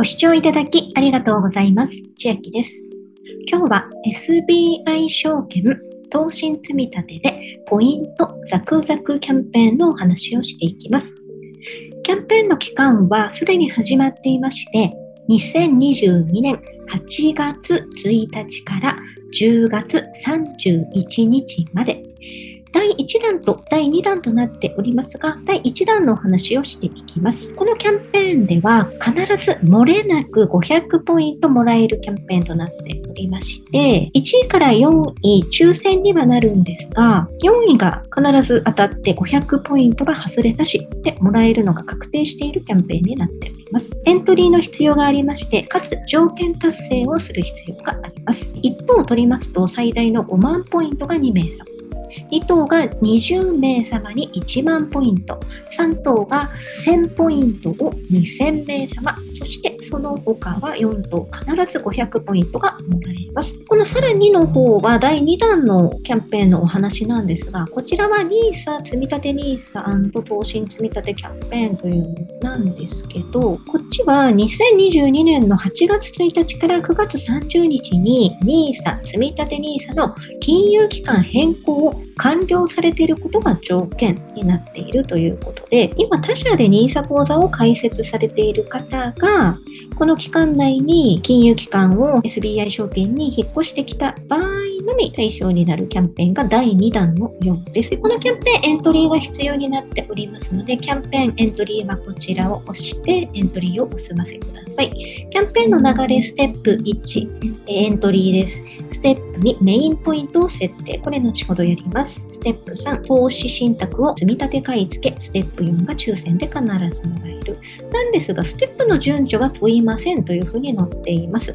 ご視聴いただきありがとうございます。千秋です。今日は SBI 証券投信積み立てでポイントザクザクキャンペーンのお話をしていきます。キャンペーンの期間はすでに始まっていまして、2022年8月1日から10月31日まで第1弾と第2弾となっておりますが、第1弾のお話をしていきます。このキャンペーンでは必ず漏れなく500ポイントもらえるキャンペーンとなっておりまして、1位から4位抽選にはなるんですが、4位が必ず当たって500ポイントが外れなしでもらえるのが確定しているキャンペーンになっております。エントリーの必要がありまして、かつ条件達成をする必要があります。一方を取りますと最大の5万ポイントが2名様。2等が20名様に1万ポイント、3等が1000ポイントを2000名様、そしてその他は4等必ず500ポイントがもらえます。このさらにの方は第2弾のキャンペーンのお話なんですが、こちらは NISA 積立 NISA& 投資積立キャンペーンというものなんですけど、こっちは2022年の8月1日から9月30日に NISA 積立 NISA の金融機関変更を完了されていることが条件になっているということで、今他社で NISA 講座を開設されている方が、がこの期間内に金融機関を SBI 証券に引っ越してきた場合のみ対象になるキャンペーンが第2弾のようです。このキャンペーンエントリーが必要になっておりますので、キャンペーンエントリーはこちらを押してエントリーをお済ませください。キャンペーンの流れステップ1、エントリーです。ステップ2、メインポイントを設定。これ後ほどやります。ステップ3、投資信託を積み立て買い付け。ステップ4が抽選で必ずもらえる。なんですが、ステップの順序は問いませんというふうに載っています。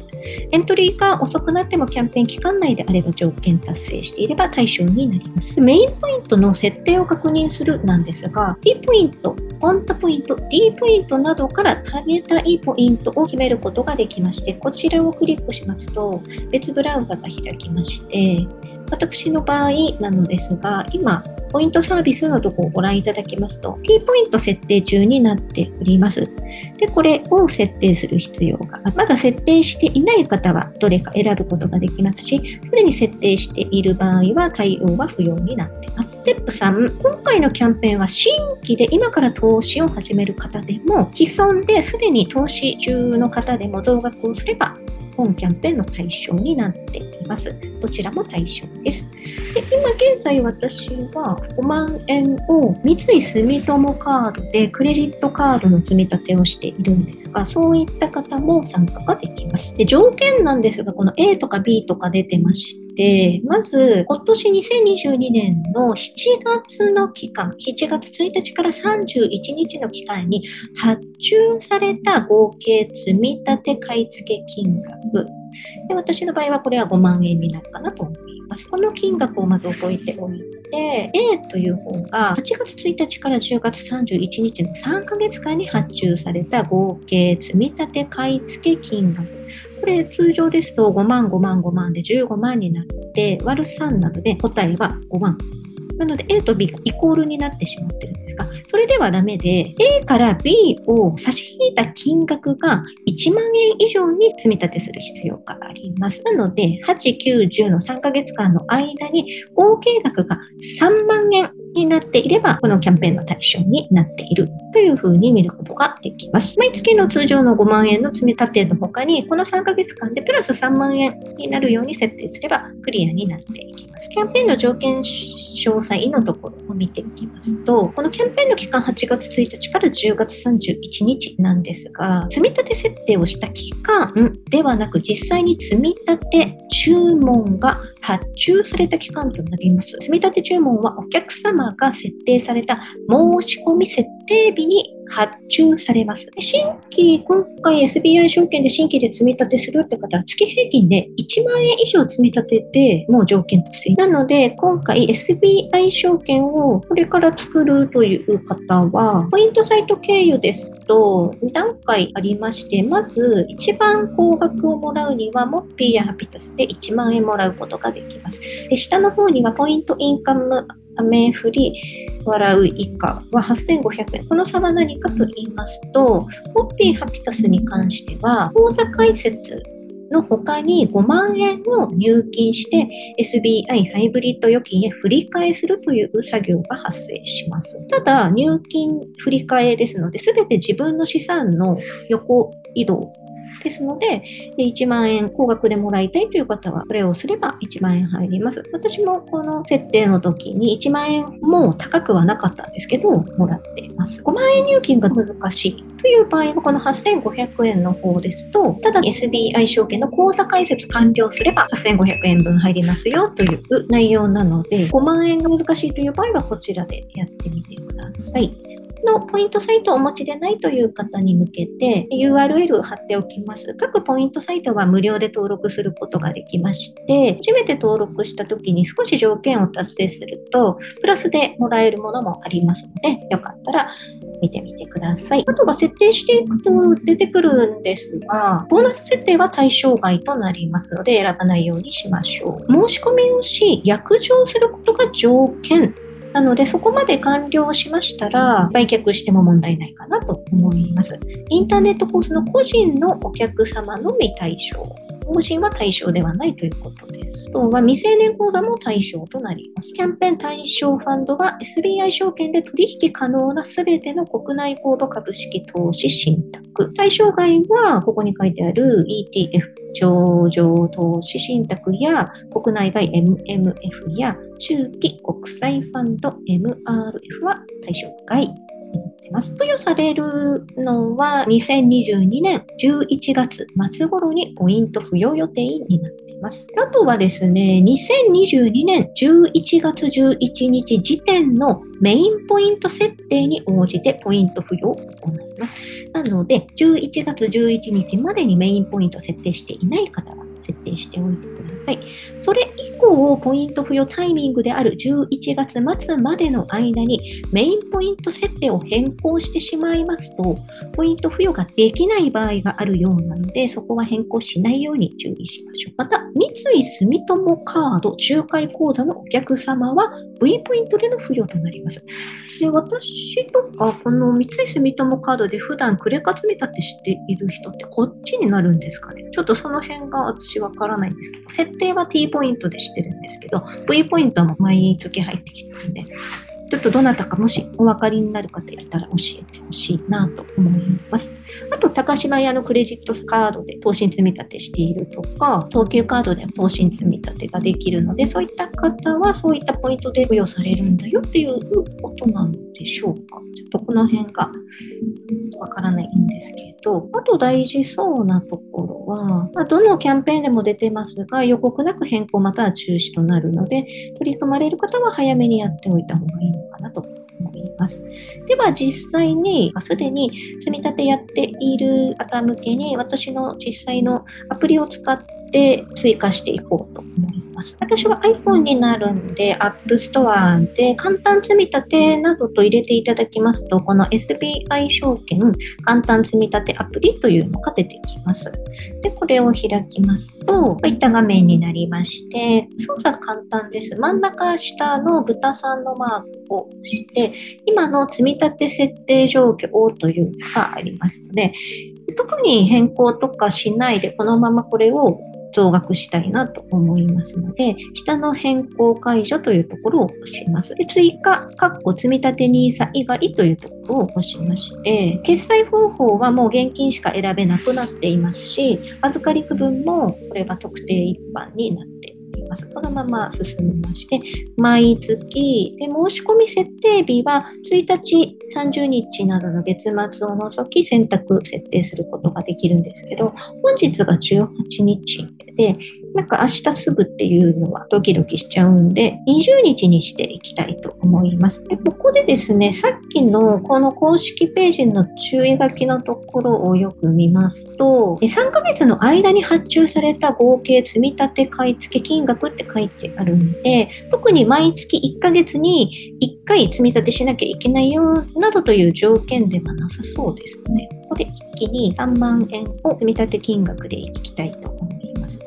エントリーが遅くなってもキャンペーン期間内であれば条件達成していれば対象になります。メインポイントの設定を確認するなんですが、T ポイント、ポンタポイント、D ポイントなどから貯めたいポイントを決めることができまして、こちらをクリックしますと、別ブラウザが開きまして、私の場合なのですが、今、ポイントサービスのとこをご覧いただきますと、T ポイント設定中になっております。で、これを設定する必要が、まだ設定していない方はどれか選ぶことができますし、すでに設定している場合は対応は不要になってます。ステップ3、今回のキャンペーンは新規で今から投資を始める方でも、既存ですでに投資中の方でも増額をすれば本キャンペーンの対象になっています。どちらも対象です。で今現在私は5万円を三井住友カードでクレジットカードの積み立てをしているんですが、そういった方も参加ができます。で条件なんですが、この A とか B とか出てまして、まず今年2022年の7月の期間、7月1日から31日の期間に発注された合計積立買付金額で私の場合はこれは5万円になるかなと思います。この金額をまず覚えておいて、A という方が8月1日から10月31日の3ヶ月間に発注された合計積立買い付け金額。これ通常ですと5万5万5万で15万になって割る3なので答えは5万なので A と B イコールになってしまってるんですが、それではダメで、A から B を差し引いた金額が1万円以上に積み立てする必要があります。なので、8、9、10の3ヶ月間の間に合計額が3万円になっていれば、このキャンペーンの対象になっているというふうに見ることができます。毎月の通常の5万円の積み立ての他に、この3ヶ月間でプラス3万円になるように設定すればクリアになっていきます。キャンペーンの条件詳細のところを見ていきますと、このキャンペーンの期間8月1日から10月31日なんですが、積み立て設定をした期間ではなく、実際に積み立て注文が発注された期間となります。積立注文はお客様が設定された申し込み設定日に発注されます。新規、今回 SBI 証券で新規で積み立てするって方は月平均で1万円以上積み立ててもう条件達成。なので、今回 SBI 証券をこれから作るという方は、ポイントサイト経由ですと2段階ありまして、まず一番高額をもらうには、モッピーやハピタスで1万円もらうことができます。で、下の方にはポイントインカム雨降り、笑う以下は8500円。この差は何かと言いますと、ホッピーハピタスに関しては、口座開設の他に5万円を入金して SBI ハイブリッド預金へ振り替えするという作業が発生します。ただ、入金振り替えですので、すべて自分の資産の横移動ですので、1万円高額でもらいたいという方は、これをすれば1万円入ります。私もこの設定の時に1万円も高くはなかったんですけど、もらっています。5万円入金が難しいという場合は、この8500円の方ですと、ただ SBI 証券の口座開設完了すれば8500円分入りますよという内容なので、5万円が難しいという場合はこちらでやってみてください。のポイントサイトをお持ちでないという方に向けて URL 貼っておきます。各ポイントサイトは無料で登録することができまして、初めて登録した時に少し条件を達成すると、プラスでもらえるものもありますので、よかったら見てみてください。あとは設定していくと出てくるんですが、ボーナス設定は対象外となりますので選ばないようにしましょう。申し込みをし、約定することが条件なので、そこまで完了しましたら、売却しても問題ないかなと思います。インターネットコースの個人のお客様のみ対象。法人は対象ではないということです。とは未成年口座も対象となります。キャンペーン対象ファンドは SBI 証券で取引可能なすべての国内コード株式投資信託。対象外は、ここに書いてある ETF 上場投資信託や国内外 MMF や中期国際ファンド MRF は対象外付与されるのは2022年11月末頃にポイント付与予定になっています。あとはですね、2022年11月11日時点のメインポイント設定に応じてポイント付与を行います。なので、11月11日までにメインポイント設定していない方は設定しておいてください。それ以降、ポイント付与タイミングである11月末までの間にメインポイント設定を変更してしまいますと、ポイント付与ができない場合があるようなので、そこは変更しないように注意しましょう。また、三井住友カード仲介口座のお客様は V ポイントでの付与となります。で私とか、この三井住友カードで普段クレカ積み立てしている人ってこっちになるんですかね？ちょっとその辺が私わからないんですけど、設定は T ポイントでしてるんですけど、V ポイントも毎月入ってきたんで、ちょっとどなたかもしお分かりになる方いたら教えてほしいなと思います。あと、高島屋のクレジットカードで投資積み立てしているとか、東急カードで投資積み立てができるので、そういった方はそういったポイントで付与されるんだよっていうことなのでしょうか？ちょっとこの辺がわからないんですけど、あと大事そうなところは、まあ、どのキャンペーンでも出てますが、予告なく変更または中止となるので、取り組まれる方は早めにやっておいた方がいいのかなと思います。では実際に、すでに積み立てやっている方向けに、私の実際のアプリを使って追加していこうと思います。ます。私は iPhone になるんで、App Store で簡単積み立てなどと入れていただきますと、この SBI 証券簡単積み立てアプリというのが出てきます。で、これを開きますと、こういった画面になりまして、操作簡単です。真ん中下の豚さんのマークを押して、今の積み立て設定状況というのがありますので、特に変更とかしないで、このままこれを増額したいなと思いますので、下の変更解除というところを押します。で追加、かっこ積立 NISA 以外というところを押しまして、決済方法はもう現金しか選べなくなっていますし、預かり区分もこれが特定一般になっています。このまま進みまして、毎月、で、申し込み設定日は1日、30日などの月末を除き選択設定することができるんですけど、本日が18日で、なんか明日すぐっていうのはドキドキしちゃうんで、20日にしていきたいと思います。で、ここでですね、さっきのこの公式ページの注意書きのところをよく見ますと、3ヶ月の間に発注された合計積立買付金額って書いてあるんで、特に毎月1ヶ月に1回積み立てしなきゃいけないよなどという条件ではなさそうですね。ここで一気に3万円を積立金額でいきたいと思います。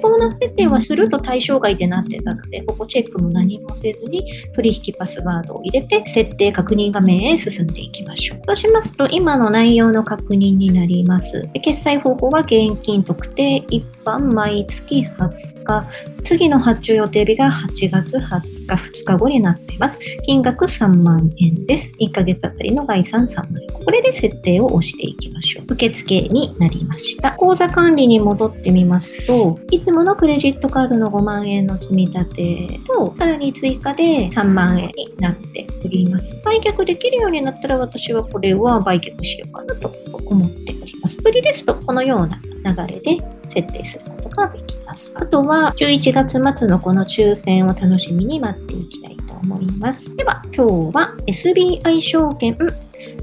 ボーナス設定はすると対象外でなってたので、ここチェックも何もせずに取引パスワードを入れて設定確認画面へ進んでいきましょう。そうしますと今の内容の確認になります。決済方法は現金特定一般毎月20日。次の発注予定日が8月20日、2日後になっています。金額3万円です。1ヶ月あたりの概算3万円。これで設定を押していきましょう。受付になりました。口座管理に戻ってみますと、いつものクレジットカードの5万円の積み立てと、さらに追加で3万円になっております。売却できるようになったら私はこれは売却しようかなと思っております。売りですとこのような流れで設定することができますます。あとは11月末のこの抽選を楽しみに待っていきたいと思います。では今日は SBI 証券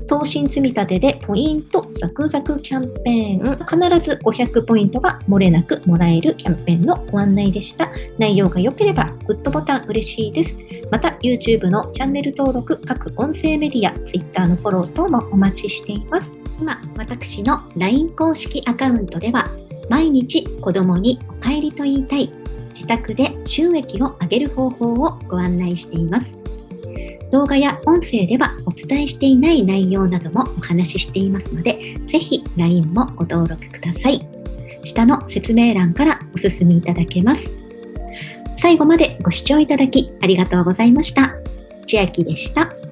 投信積立でポイントザクザクキャンペーン必ず500ポイントが漏れなくもらえるキャンペーンのご案内でした。内容が良ければグッドボタン嬉しいです。また YouTube のチャンネル登録、各音声メディア、Twitter のフォロー等もお待ちしています。今、私の LINE 公式アカウントでは毎日子供にお帰りと言いたい自宅で収益を上げる方法をご案内しています。動画や音声ではお伝えしていない内容などもお話ししていますので、ぜひ LINE もご登録ください。下の説明欄からお進みいただけます。最後までご視聴いただきありがとうございました。千秋でした。